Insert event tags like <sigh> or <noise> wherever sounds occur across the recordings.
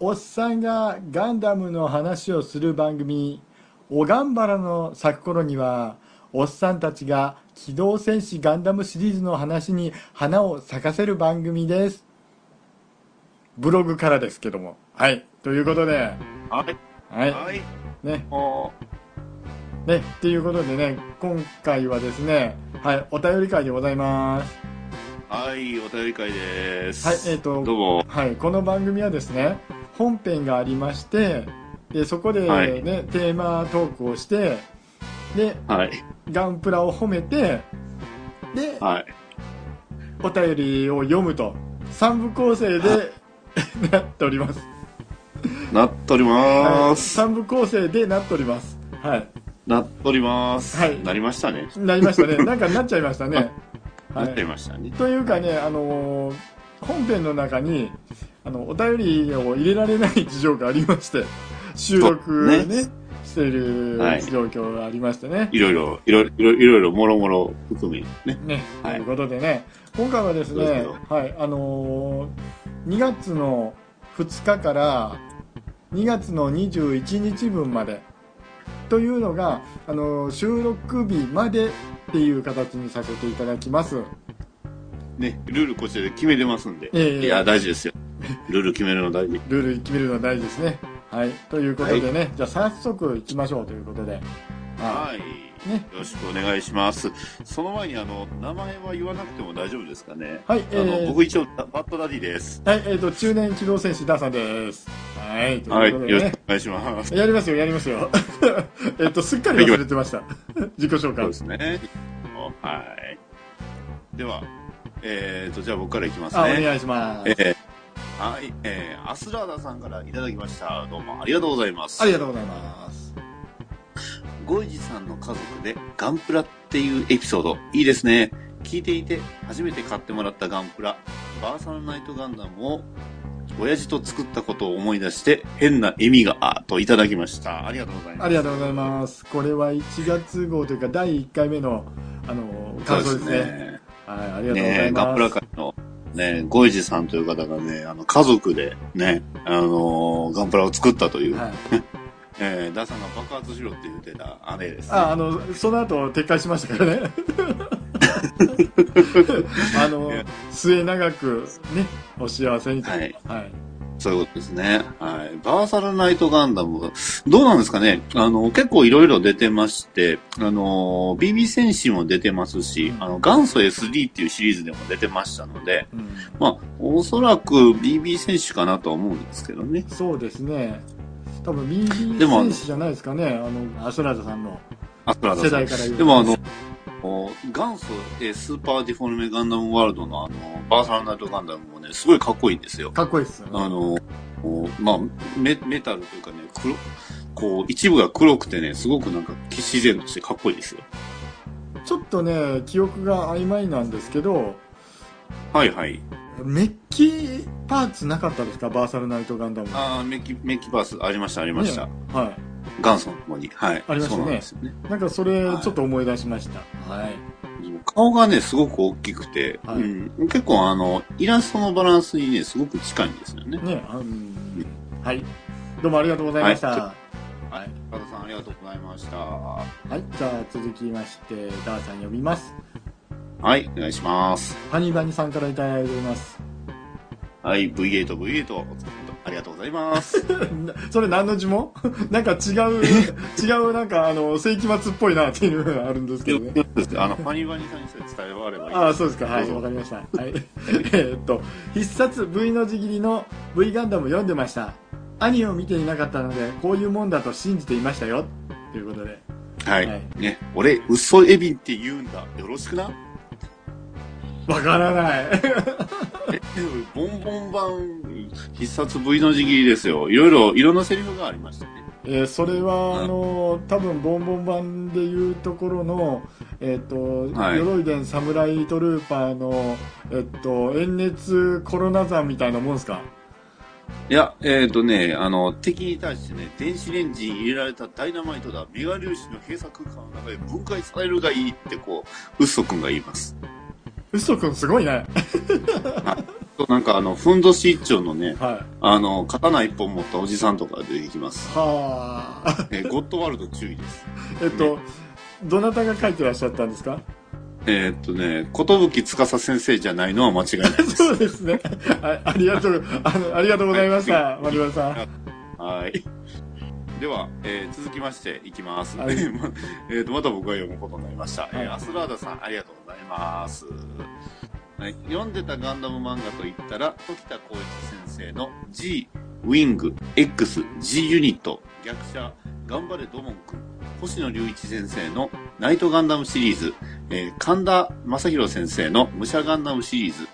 おっさんがガンダムの話をする番組「おがんばらの咲く頃にはおっさんたちが機動戦士ガンダムシリーズの話に花を咲かせる番組です。ブログからですけども。はい。ということで。はい。はい。はい。ね。おね。っていうことでね今回はですねはい。お便り会でございます。はい、お便り会です。はい。えっ、とどうも。はい、この番組はですね本編がありましてでそこで、ねはいテーマトークをしてではい。ガンプラを褒めてではい。お便りを読むと3部構成でなっております、なっとりはい、ます。3部構成でなっておりますはいなっとります。はいなりましたね。なりましたねなんかなっちゃいましたねは <laughs> なっちゃいいましたね。というかねあのー本編の中にあのお便りを入れられない事情がありまして <laughs> 収録ねねしているはい状況がありましてね。いろいろ、いろいろ、いろいろ、いろいろ、もろもろ含め、ね。ね、はいということでね今回はですねよはいあのー2月の2日から2月の21日分までというのが、あのー収録日までっていう形にさせていただきます。ね、ルールこちらで決めてますんで。ええいや、大事ですよ。ルール決めるの大事。ルール決めるのは大事ですね。はい。ということでね、じゃあ早速行きましょうということで。ははい。い。ね。よろしくお願いします。その前に、あの、名前は言わなくても大丈夫ですかね。はい、あえの、ー、僕一応、バッドダディです。はい、えっ、と、中年機動戦士ダーさんです。はい。とはいい。うことでねよろしく。お願いします。やりますよ、やりますよ。<laughs> えっと、すっかり忘れてました。自己紹介そうで。すね。はい。では、えーと、じゃあ僕からいきますあ、おね。願いします。えーはい、えー、アスラーダさんからいただきました。どうもありがとうございます。ありがとうございます。ゴイジさんの家族でガンプラっていうエピソード、いいですね。聞いていて、初めて買ってもらったガンプラ、バーサルナイトガンダムを、親父と作ったことを思い出して、変な笑みが、あといただきました。ありがとうございます。ありがとうございます。これは1月号というか、第1回目の、あの、感想ですね。ね。はい、ありがとうござねいます。ガンプラ界の、ね、ゴイジさんという方がね、あの、家族でね、あのーガンプラを作ったという、はい。<laughs> えーダーさんが爆発しろって言ってた姉です、ね。あ、あの、その後撤回しましたからね。<laughs> <laughs> あの、末永くね、お幸せにと。はい。はい。そういうことですね。はい。バーサルナイトガンダム、どうなんですかね？あの、結構いろいろ出てまして、あの、BB 戦士も出てますし、あの、元祖 SD っていうシリーズでも出てましたので、うん、まあ、おそらく BB 戦士かなとは思うんですけどね。そうですね。多分 BB 戦士じゃないですかね？あの、アスラーダさんのアスラーダさん。世代から言うと。でもあの、お元祖えースーパーディフォルメガンダムワールドのあの、バーサルナイトガンダムもね、すごいかっこいいんですよ。かっこいいですよね。あの、まあ、メメタルというかね、黒、こう、一部が黒くてね、すごくなんか、自然としてかっこいいですよ。ちょっとね、記憶が曖昧なんですけど、はいはい。メッキパーツなかったですか？バーサルナイトガンダム。ああ、メッキ、メッキバースありました、ありました。ねはい。元祖の方に。はい。ありましたねそうなんですよね。なんかそれはいちょっと思い出しました。はい。顔がね、すごく大きくて、はいうん、結構あの、イラストのバランスにね、すごく近いんですよね。ね、あうんはい。どうもありがとうございました。はいはい。加田さんありがとうございました。はい。じゃあ続きまして、ダーさん読みます。はい、お願いします。ハニバニさんからいただいております。はい、V8、V8、ありがとうございます。な <laughs> それ何の呪文？<laughs> なんか違う、<laughs> 違うなんかあの、世紀末っぽいなっていうのがあるんですけどね。あの、ファニーバニーさんにそれ伝えればいい。ああ、そうですか。はい、わかりました。はい。えーっと、必殺 V の字切りの V ガンダム読んでました。アニメを見ていなかったので、こういうもんだと信じていましたよ。ということで。はい。はいね、俺、嘘エビって言うんだ。よろしくな。わからない。え、ボンボン版、必殺 V の字切りですよ。いろいろ、いろんなセリフがありましたね。えーそれは、あの、多分、ボンボン版でいうところの、えっ、と、はい鎧伝サムライトルーパーの、えっ、と、遠熱コロナ山みたいなもんですか？いや、えっ、とね、あの、敵に対してね、電子レンジに入れられたダイナマイトだ、メガ粒子の閉鎖空間の中で分解されるがいいってこう、ウッソ君が言います。嘘くんすごいね。となんかあの、ふんどし一丁のね、はい。あの、刀一本持ったおじさんとか出てきます。はあ。えーゴッドワールド注意です。<laughs> えっと、どなたが書いてらっしゃったんですか？えーっとね、ことぶきつかさ先生じゃないのは間違いないです。<laughs> そうですね。あありがとう、あの、ありがとうございました、丸山さん。はい。では、えー続きましていきます。はい <laughs> えーと、また僕が読むことになりました。えーはいアスラーダさん、ありがとうございます。はい、読んでたガンダム漫画といったら、時田光一先生の G、ウィング、X、G ユニット、逆者、頑張れドモン君、星野隆一先生のナイトガンダムシリーズ、えー神田正宏先生の武者ガンダムシリーズ、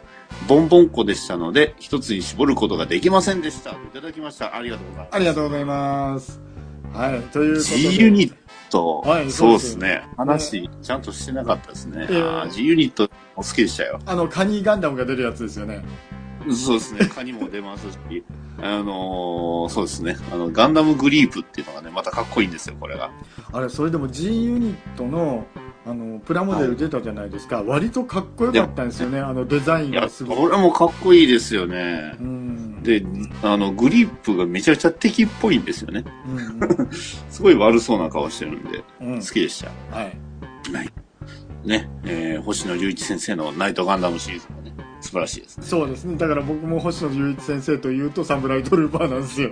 ボンボンコでしたので、一つに絞ることができませんでした。いただきました。ありがとうございます。ありがとうございます。はい、ということで。G ユニット、はいそうですすね。話、ちゃんとしてなかったですね。G ユニット、お好きでしたよ。あの、カニガンダムが出るやつですよね。そうですね。<laughs> カニも出ますし、あのーそうですね。あの、ガンダムグリープっていうのがね、またかっこいいんですよ、これが。あれ、それでも G ユニットの、あの、プラモデル出たじゃないですか。割とかっこよかったんですよね。あの、デザインいや、がすごい。これもかっこいいですよねう。ん。で、あの、グリープがめちゃくちゃ敵っぽいんですよね。うん <laughs> すごい悪そうな顔してるんで、うん、うん好きでした。はい。ね、えー、星野隆一先生のナイトガンダムシリーズもね、素晴らしいですね。そうですね。だから僕も星野雄一先生というとサムライトルーパーなんですよ。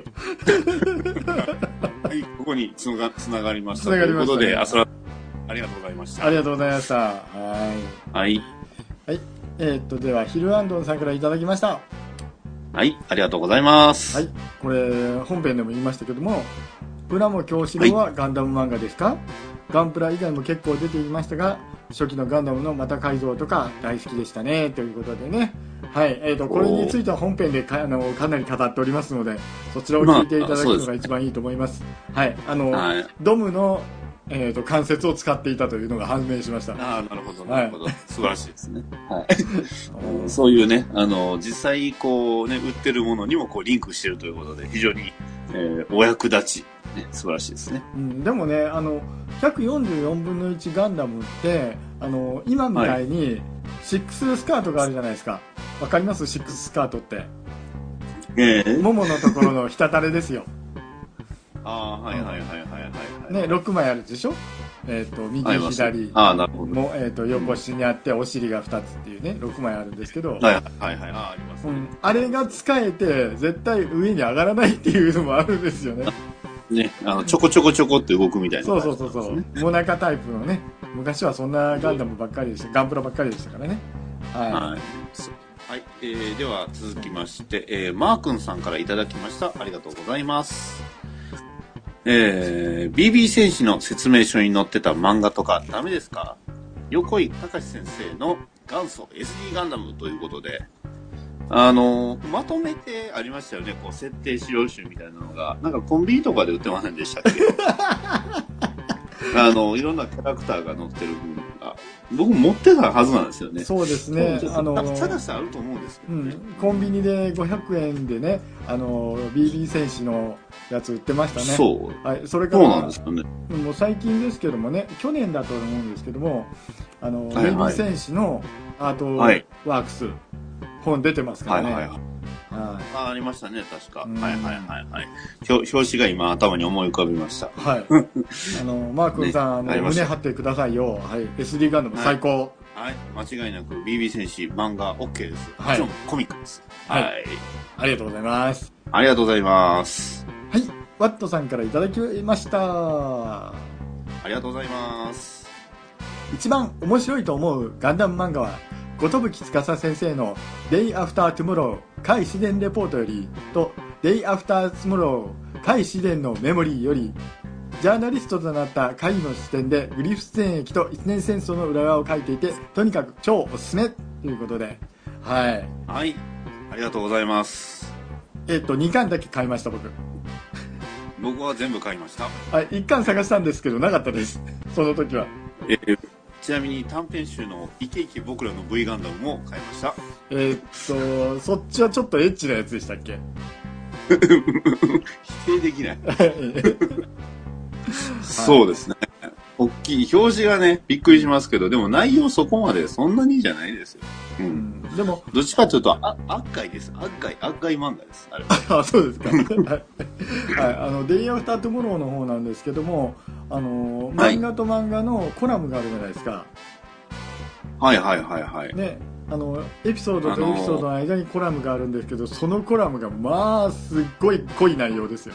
はい、ここにつながつながりました。つながりましたねということで、あそら、ありがとうございました。ありがとうございました。はい。はい。はい。えーっと、では、ヒルアンドンさんからいただきました。はい、ありがとうございます。はい。これ、本編でも言いましたけども、プラモ教師郎はガンダム漫画ですか、ガンプラ以外も結構出ていましたが、初期のガンダムのまた改造とか大好きでしたね、ということでね。はい。えーっと、これについては本編でかあのかなり語っておりますので、そちらを聞いていただくのが一番いいと思います。はい。あの、はい。ドムの、えーっと、関節を使っていたというのが判明しました。ああ、なるほど、はいなるほど。素晴らしいですね。はい。<laughs> うんそういうね、あの、実際、こうね、売ってるものにもこうリンクしてるということで、非常に、えーお役立ち、ね、素晴らしいですね。うん、でもねあの144分の1ガンダムってあの今みたいにシックススカートがあるじゃないですか。わかります？シックススカートって。ええ。もものところのひたたれですよ、<laughs> ああ、はいはいはいはいはいはい。ね、6枚あるでしょ？えっ、と右左。ああ、なるほど。も、えー、と横下にあってお尻が2つっていうね6枚あるんですけど、はいはいはい、ああ、ありますね。うん、あれが使えて絶対上に上がらないっていうのもあるんですよねね、あの、ちょこちょこちょこって動くみたいなそうそうそう。そうモナカタイプのね昔はそんなガンダムばっかりでしたガンプラばっかりでしたからねはい、はい。はい。えー、では続きまして、えー、マー君さんからいただきました。ありがとうございます。えー、BB 戦士の説明書に載ってた漫画とかダメですか？横井隆先生の元祖 SD ガンダムということで、あのーまとめてありましたよね。こう、設定資料集みたいなのが。なんかコンビニとかで売ってませんでしたっけ？<laughs> あの、いろんなキャラクターが載ってる分が。僕持ってたはずなんですよね。そうですねあの探してあると思うんですけどね。うん、コンビニで500円でねあの BB 戦士のやつ売ってましたねそう。はい、それかそうなんらですよね。もう最近ですけどもね去年だと思うんですけどもあの、はいはい BB 戦士のアートはいワークス、本出てますからね、はいはいはい。はいあありましたね、確か。うんはいはいはいはい。表表紙が今頭に思い浮かびました。はい。<laughs> あの、マー君さん、あの、胸張ってくださいよ。はい。SD ガンダム最高。はい。間違いなく BB 戦士漫画 OK です。はいもちろんコミックです。ははいい。ありがとうございます。ありがとうございます。はい。ワットさんからいただきました。ありがとうございます。一番面白いと思うガンダム漫画は、後藤司先生の Day After Tomorrow 海自然レポートよりと Day After Tomorrow 海自然のメモリーよりジャーナリストとなった会の視点でグリフス戦役と一年戦争の裏側を書いていてとにかく超おすすめということではいはい。ありがとうございます。えっと2巻だけ買いました僕僕は全部買いました。はい1巻探したんですけどなかったですその時はえーちなみに短編集のイケイケ僕らの V ガンダムも買いました。えーっとそっちはちょっとエッチなやつでしたっけ？<laughs> 否定できな <laughs> <laughs> い。そうですね。大きい。表示がね、びっくりしますけど、でも内容そこまでそんなにじゃないですよ。う。うんでも、どっちかというと、あアッガイです。アッガイ、アッガイ漫画です。あれは。<laughs> あ、そうですか。はい。はい。あの、 Day After Tomorrow の方なんですけども、あの、はい漫画と漫画のコラムがあるじゃないですか。はいはいはいはい。ね。あの、エピソードとエピソードの間にコラムがあるんですけど、そのコラムが、まあ、すっごい濃い内容ですよ。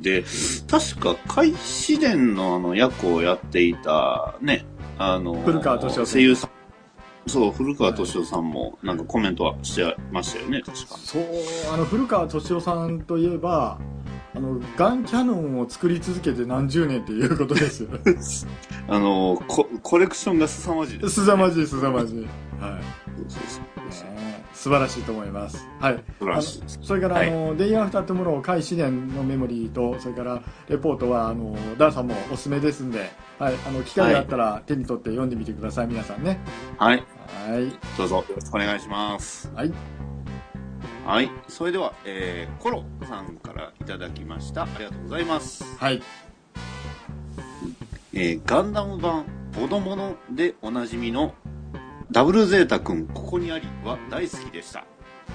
で、確か、カイ・シデンのあの役をやっていた、ね、あの、古川登志夫さん声優さん。そう、古川登志夫さんも、なんかコメントはしてましたよね、確か。そう、あの、古川登志夫さんといえば、あの、ガンキャノンを作り続けて何十年っていうことですよ。<laughs> あの、ココレクションが凄まじいです。すざまじい、すざまじい。はい。そうそうそうね素晴らしいと思います。はい。素晴らしい。それから、はいあの、デイアフタートゥモロー、カイ・シデンのメモリーと、それから、レポートは、あの、ダーさんもおすすめですんで、はい。あの、機会があったら手に取って読んでみてください、皆さんね。はい。はい。どうぞよろしくお願いします。はい。はい。それでは、えー、コロさんからいただきました。ありがとうございます。はい。えー、ガンダム版ボドモノでおなじみのダブルゼータくんここにありは大好きでした。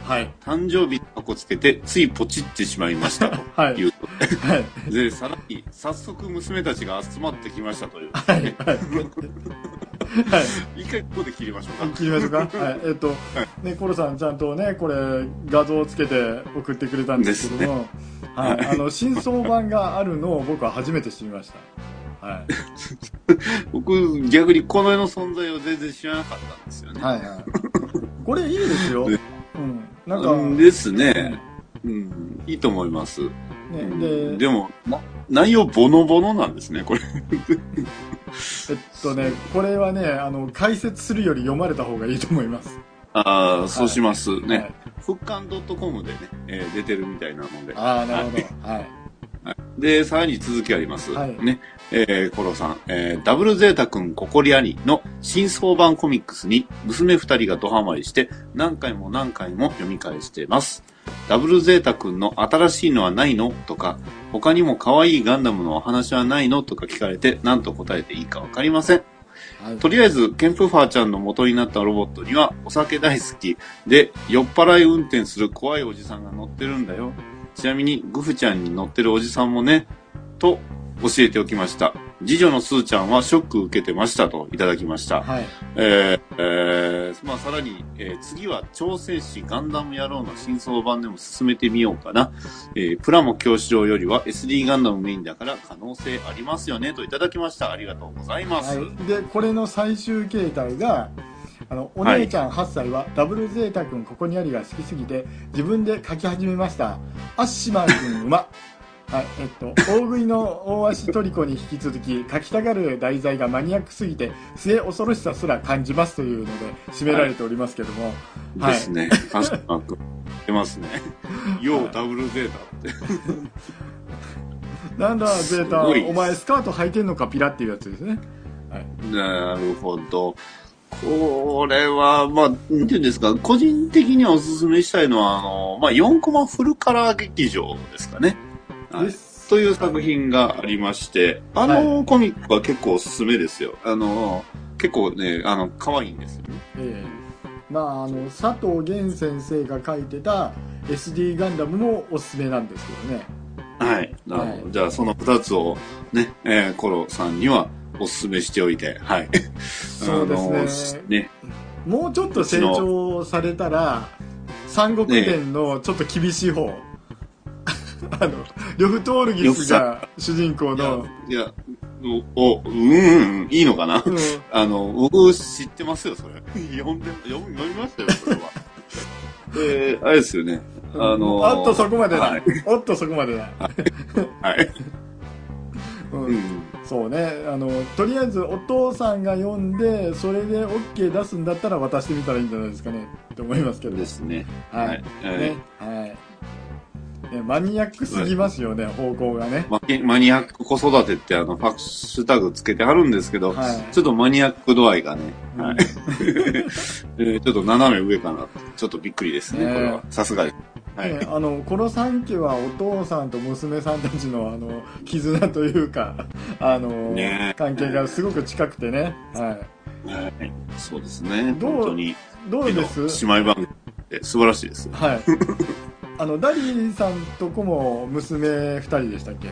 はい。誕生日に箱つけてついポチってしまいましたと <laughs> はい。いうと。はい。で、さらに早速娘たちが集まってきましたという。はい。はい。はい。一回ここで切りましょうか。切りましょうか？はい。えっと、ね、コロさんちゃんとね、これ、画像をつけて送ってくれたんですけども、はい。あの、真相版があるのを僕は初めて知りました。はい。<laughs> 僕、逆にこの絵の存在を全然知らなかったんですよね。はいはい。これいいですよ。ねうん。なんか、うんですね。うん、いいと思います。ね、うんで、でも、な内容ボノボノなんですね、これ。<laughs> えっとね、これはね、あの、解説するより読まれた方がいいと思います。ああ、そうしますはねい。復刊 .com でね、えー出てるみたいなので。ああ、なるほど。はい。で、さらに続きあります。はいね。えー、コロさん、えー、ダブルゼータくんココリアニの新装版コミックスに娘二人がドハマりして何回も何回も読み返してます。ダブルゼータくんの新しいのはないの？とか、他にも可愛いガンダムのお話はないの？とか聞かれて何と答えていいかわかりません。はい。とりあえず、ケンプファーちゃんの元になったロボットには、お酒大好きで、酔っ払い運転する怖いおじさんが乗ってるんだよ。ちなみに、グフちゃんに乗ってるおじさんもね、と教えておきました。次女のスーちゃんはショック受けてましたといただきました。はい。えーえーまあさらに、えー次は超戦士ガンダム野郎の新装版でも進めてみようかな。えープラモ教師場よりは SD ガンダムメインだから可能性ありますよねといただきました。ありがとうございます。はい。で、これの最終形態が、あの、お姉ちゃん8歳は、ダブルゼータ君ここにありが好きすぎて、自分で書き始めました。アッシマー君馬。はい、えっと、大食いの大足トリコに引き続き、書きたがる題材がマニアックすぎて、末恐ろしさすら感じますというので、締められておりますけども、はい。ですね。確かに。出ますね。ようダブルゼータって。<laughs> なんだ、ゼータ、お前スカート履いてんのか、ピラっていうやつですね。はい。なるほど。これは、まあ、なんていうんですか、個人的にはおすすめしたいのは、あの、まあ、4コマフルカラー劇場ですかね。はい。という作品がありまして、あのコミックは結構おすすめですよ。あの、結構ね、あの、可愛いんですよね。ええまあ、あの、佐藤源先生が書いてた SD ガンダムもおすすめなんですけどね。はい。はいじゃあ、その2つをね、えーコロさんにはおすすめしておいて、はい。そうですね。ね。もうちょっと成長されたら、三国伝のちょっと厳しい方。あの、リョフトールギスが主人公の、、いや、お、おうん、うん、いいのかな？うんあの、僕知ってますよ、それ。読んで、読み読みましたよ、それは。<laughs> えー、あれですよね。あのーおっとそこまでだ。はいおっとそこまでだ。はい。ううんん。そうね。あの、とりあえずお父さんが読んで、それで OK 出すんだったら渡してみたらいいんじゃないですかね。って思いますけど。ですね。はい。はいね。はい。ねマニアックすぎますよね、方向がね。ママニアック子育てってあの、ファッシュタグつけてあるんですけど、はいちょっとマニアック度合いがね、はいうん。<laughs> えーちょっと斜め上かな。ちょっとびっくりですね、ねこれは。さすがです。はい。ね、あの、この三家はお父さんと娘さんたちのあの、<laughs> 絆というか、あの、ね関係がすごく近くてね。はい。はい。そうですね。どう本当に。どうです？姉妹番組って素晴らしいです。はい。あの、ダリーさんとこも娘二人でしたっけ？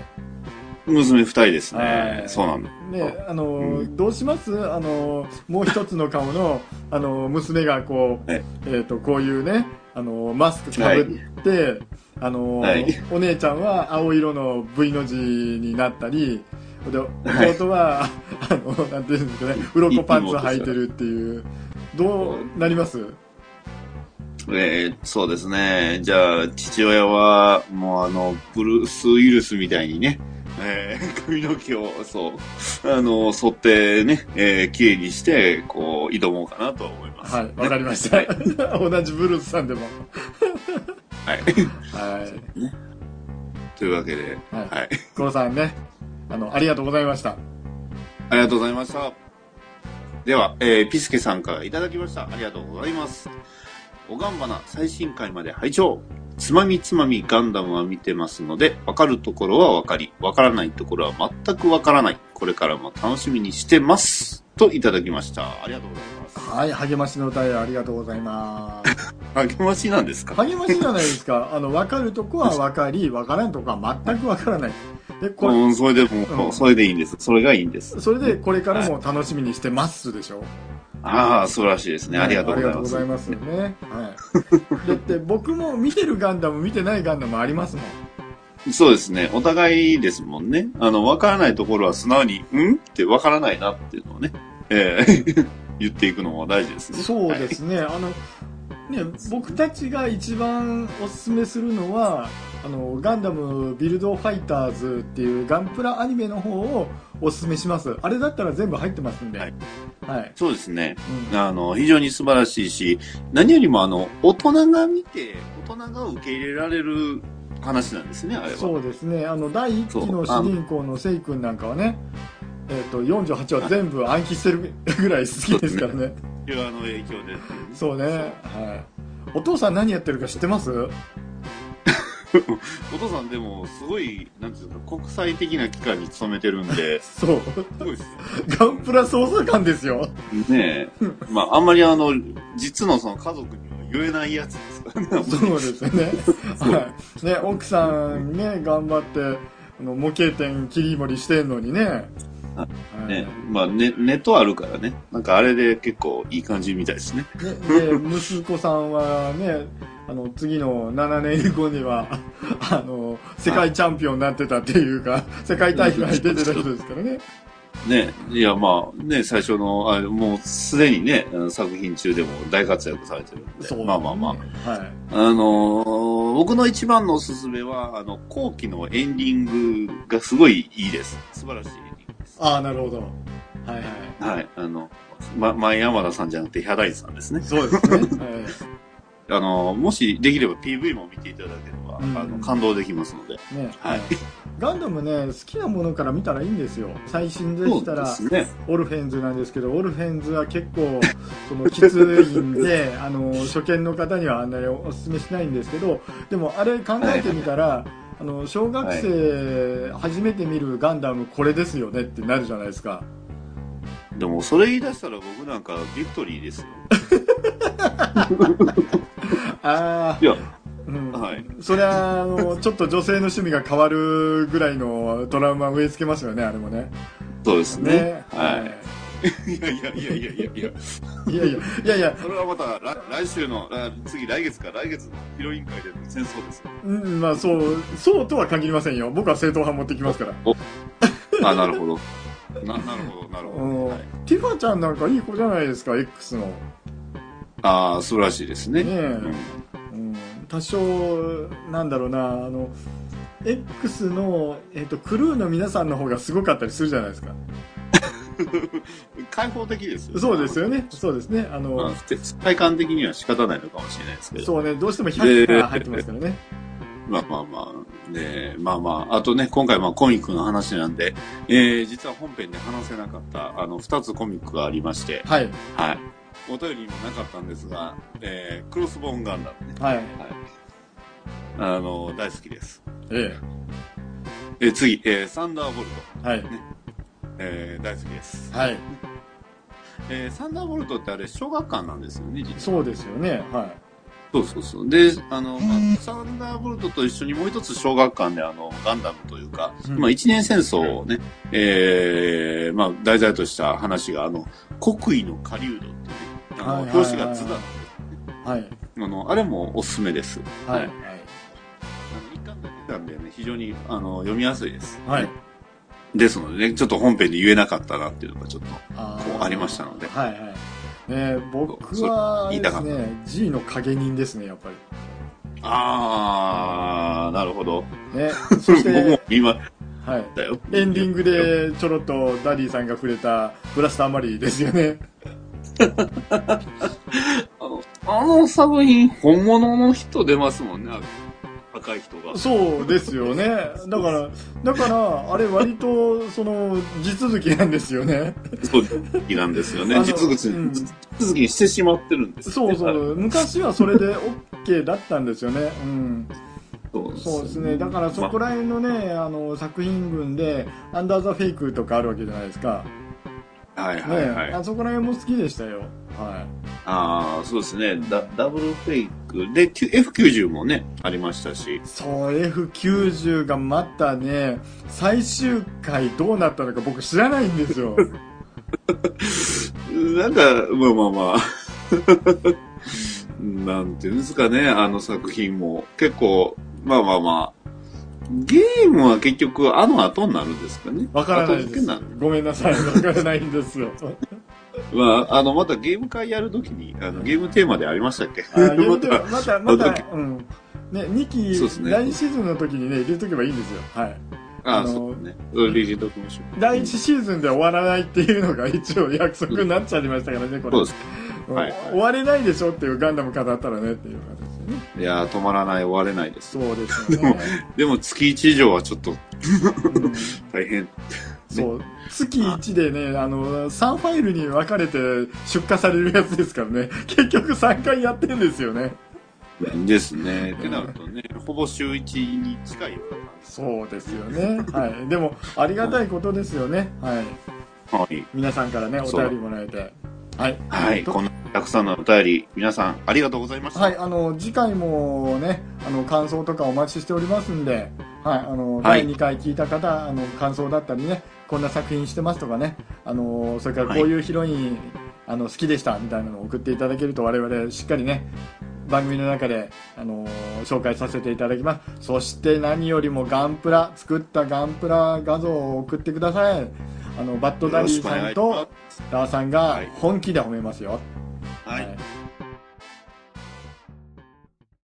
娘二人ですはね。い。そうなんだ。ね、あの、うどうします？あの、もう一つの顔の、あの、娘がこう、はい。えっ、と、こういうね、あの、マスクかぶって、あの、はい。お姉ちゃんは青色の V の字になったり、で、弟は、あの、なんていうんですかね、鱗パンツ履いてるっていう、どうなりますえーそうですね。じゃあ、父親は、もうあの、ブルース・ウィルスみたいにね、えー髪の毛を、そう、あの、剃ってね、えー、綺麗にして、こう、挑もうかなと思います。はい、わかりました。はい。同じブルースさんでも。はい。はい。というわけで、はいはい。コロさんね、あの、ありがとうございました。ありがとうございました。では、えーピスケさんからいただきました。ありがとうございます。おがんばな最新回まで拝聴つまみつまみガンダムは見てますので、わかるところはわかり、わからないところは全くわからない。これからも楽しみにしてます。といただきました。ありがとうございます。はい、励ましの歌ありがとうございます。<laughs> 励ましなんですか？励ましじゃないですか。<laughs> あの、分かるとこは分かり、分からんとこは全く分からない。で、これ、うん、それでも、うんそれでいいんです。それがいいんです。それでこれからも楽しみにしてますでしょ？ああ、素晴らしいですね。ありがとうございます。ありがとうございますね。はい。だって僕も見てるガンダム、見てないガンダムありますもん。そうですね。お互いですもんね。あの、わからないところは素直に、ん？ってわからないなっていうのをね、えー言っていくのも大事ですね。そうですね。あの、ね、僕たちが一番おすすめするのは、あの、ガンダムビルドファイターズっていうガンプラアニメの方をおすすめします。あれだったら全部入ってますんで。ははいい。そうですね。うんあの、非常に素晴らしいし、何よりもあの、大人が見て、大人が受け入れられる話なんですね、あれは。そうですね。あの、第1期の主人公のセイ君なんかはね、えっ、と、48話全部暗記してるぐらい好きですからね。映画の影響で。そうね。はい。お父さん何やってるか知ってます？<laughs> お父さんでも、すごい、なんていうか、国際的な機関に勤めてるんで、そう。すごいですよ。ガンプラ捜査官ですよ。ねえ。まあ、あんまりあの、実のその家族には言えないやつですからね。そうですよね。はい。ね、奥さんね、頑張って、あの模型店切り盛りしてんのにね。ね、まあネ、ネットあるからね。なんかあれで結構いい感じみたいですね。ね、で、息子さんはね、あの、次の7年後には、あの、世界チャンピオンになってたっていうか、世界大会に出てた人ですからね。ね、いやまあね、最初の、あもうすでにね、作品中でも大活躍されてるんで。そう、まあまあまあ。はい。あのー僕の一番のおすすめは、あの、後期のエンディングがすごいいいです。素晴らしい。ああ、なるほど。はいはい。はい。あの、ま、前山田さんじゃなくて、ヒャダインさんですね。そうですね。<laughs> はいあの、もしできれば PV も見ていただければ、うんあの、感動できますので。ね、はいガンダムね、好きなものから見たらいいんですよ。最新でしたら、ね。オルフェンズなんですけど、オルフェンズは結構、その、きついんで、<laughs> あの、初見の方にはあんなにお勧めしないんですけど、でもあれ考えてみたら、あの、小学生、初めて見るガンダムこれですよねってなるじゃないですか。でも、それ言い出したら僕なんかビクトリーですよ。<laughs> あいや、あ、うん。はい。それは、あの、ちょっと女性の趣味が変わるぐらいのトラウマ植え付けますよね、あれもね。そうですね。ね。はい。いやいやいやいやいやいや。い。いやいや、いやいや、それはまた来来週の、あ次来月か、来月のヒロイン会での戦争ですよ。うん、まあそう、そうとは限りませんよ。僕は正統派持ってきますから。あ、なるほど。な、なるほど、なるほうんど。はい、ティファちゃんなんかいい子じゃないですか、X の。ああ、素晴らしいですね。ねえうんうん、多少、なんだろうな、あの、X の、えっとクルーの皆さんの方がすごかったりするじゃないですか。<laughs> 開放的ですよ、そうですよね。そうですね。あの、まあ。体感的には仕方ないのかもしれないですけど。そうね、どうしても100が入ってますからね。<laughs> まあまあまあ、ねまあまあ、あとね、今回まあコミックの話なんで、えー、実は本編で話せなかった、あの、二つコミックがありまして、はい。はい。お便りにもなかったんですが、えー、クロスボーンガンダムね。はい。はい。あの、大好きです。ええー、次、えー、サンダーボルト。え。はい。えー、大好きです。はい。えーサンダーボルトってあれ、小学館なんですよね、実は。そうですよね。はい。そうそうそう。で、あの、まあサンダーボルトと一緒にもう一つ小学館であの、ガンダムというか、うんまあ一年戦争をね、えー、まあ題材とした話が、あの、国威の狩人っていうね、あの、はいはいはいはい表紙が津田はい。あの、あれもおすすめです。はい。あの一巻だけなんでね、非常に、あの、読みやすいです。はい。ですのでね、ちょっと本編で言えなかったなっていうのがちょっと、こうありましたのではいはい。ね、僕は、ですね、G の影人ですね、やっぱり。あー、なるほど。ね。<laughs> そし僕もて、今はい。だよ。エンディングでちょろっとダディさんが触れたブラスターマリーですよね。<laughs> あの、あの作品、本物の人出ますもんね、あ赤い人が。そうですよね。だから、だから、あれ割と、その、地続きなんですよね。そう、なんですよね。あの実物、うん実続きにしてしまってるんですよね、そうそう。昔はそれで OK だったんですよね。うん。そうですね。だからそこら辺のね、あの、作品群で、アンダーザフェイクとかあるわけじゃないですか。はいね、はいはい。あそこら辺も好きでしたよ。はああ、そうですね。ダダブルフェイク。で、Q- F90 もね、ありましたしい。。そう、F90 がまたね、最終回どうなったのか僕知らないんですよ。<laughs> なんか、まあまあまあ。<laughs> なんていうんですかね、あの作品も。結構、まあまあまあ。ゲームは結局あの後になるんですかね。わからないです。ごめんなさい。わからないんですよ。まあ、あの、またゲーム会やるときに、あの、ゲームテーマでありましたっけ？まはまた、また、うん。ね、2期、そうですね第2シーズンの時にね、入れとけばいいんですよ。はい。た。ああ、そうね。それ入れときましょう。第1シーズンで終わらないっていうのが一応約束になっちゃいましたからね、これ。そうです。うんはい終われないでしょっていうガンダム語ったらねっていう形ですね。いやー、止まらない、終われないです。そうですよね。<laughs> でも、月1以上はちょっとうん大変。そう。月1でね、あの、3ファイルに分かれて出荷されるやつですからね。結局3回やってるんですよね。ですね。ってなるとね、ほぼ週1に近いような感そうですよね。はい。でも、ありがたいことですよね。はい。じ。はい。皆さんからね、お便りもらえて。はい。はい。とこんなたくさんのお便り、皆さんありがとうございました。はい、あの、次回もね、あの、感想とかお待ちしておりますんで、はい、あの、はい第2回聞いた方、あの、感想だったりね、こんな作品してますとかね、あの、それからこういうヒロイン、あの、好きでしたみたいなのを送っていただけると我々しっかりね、番組の中で、あの紹介させていただきます。そして何よりもガンプラ、作ったガンプラ画像を送ってください。あの、バッドダディさんと、ダーさんがはい本気で褒めますよ。はい。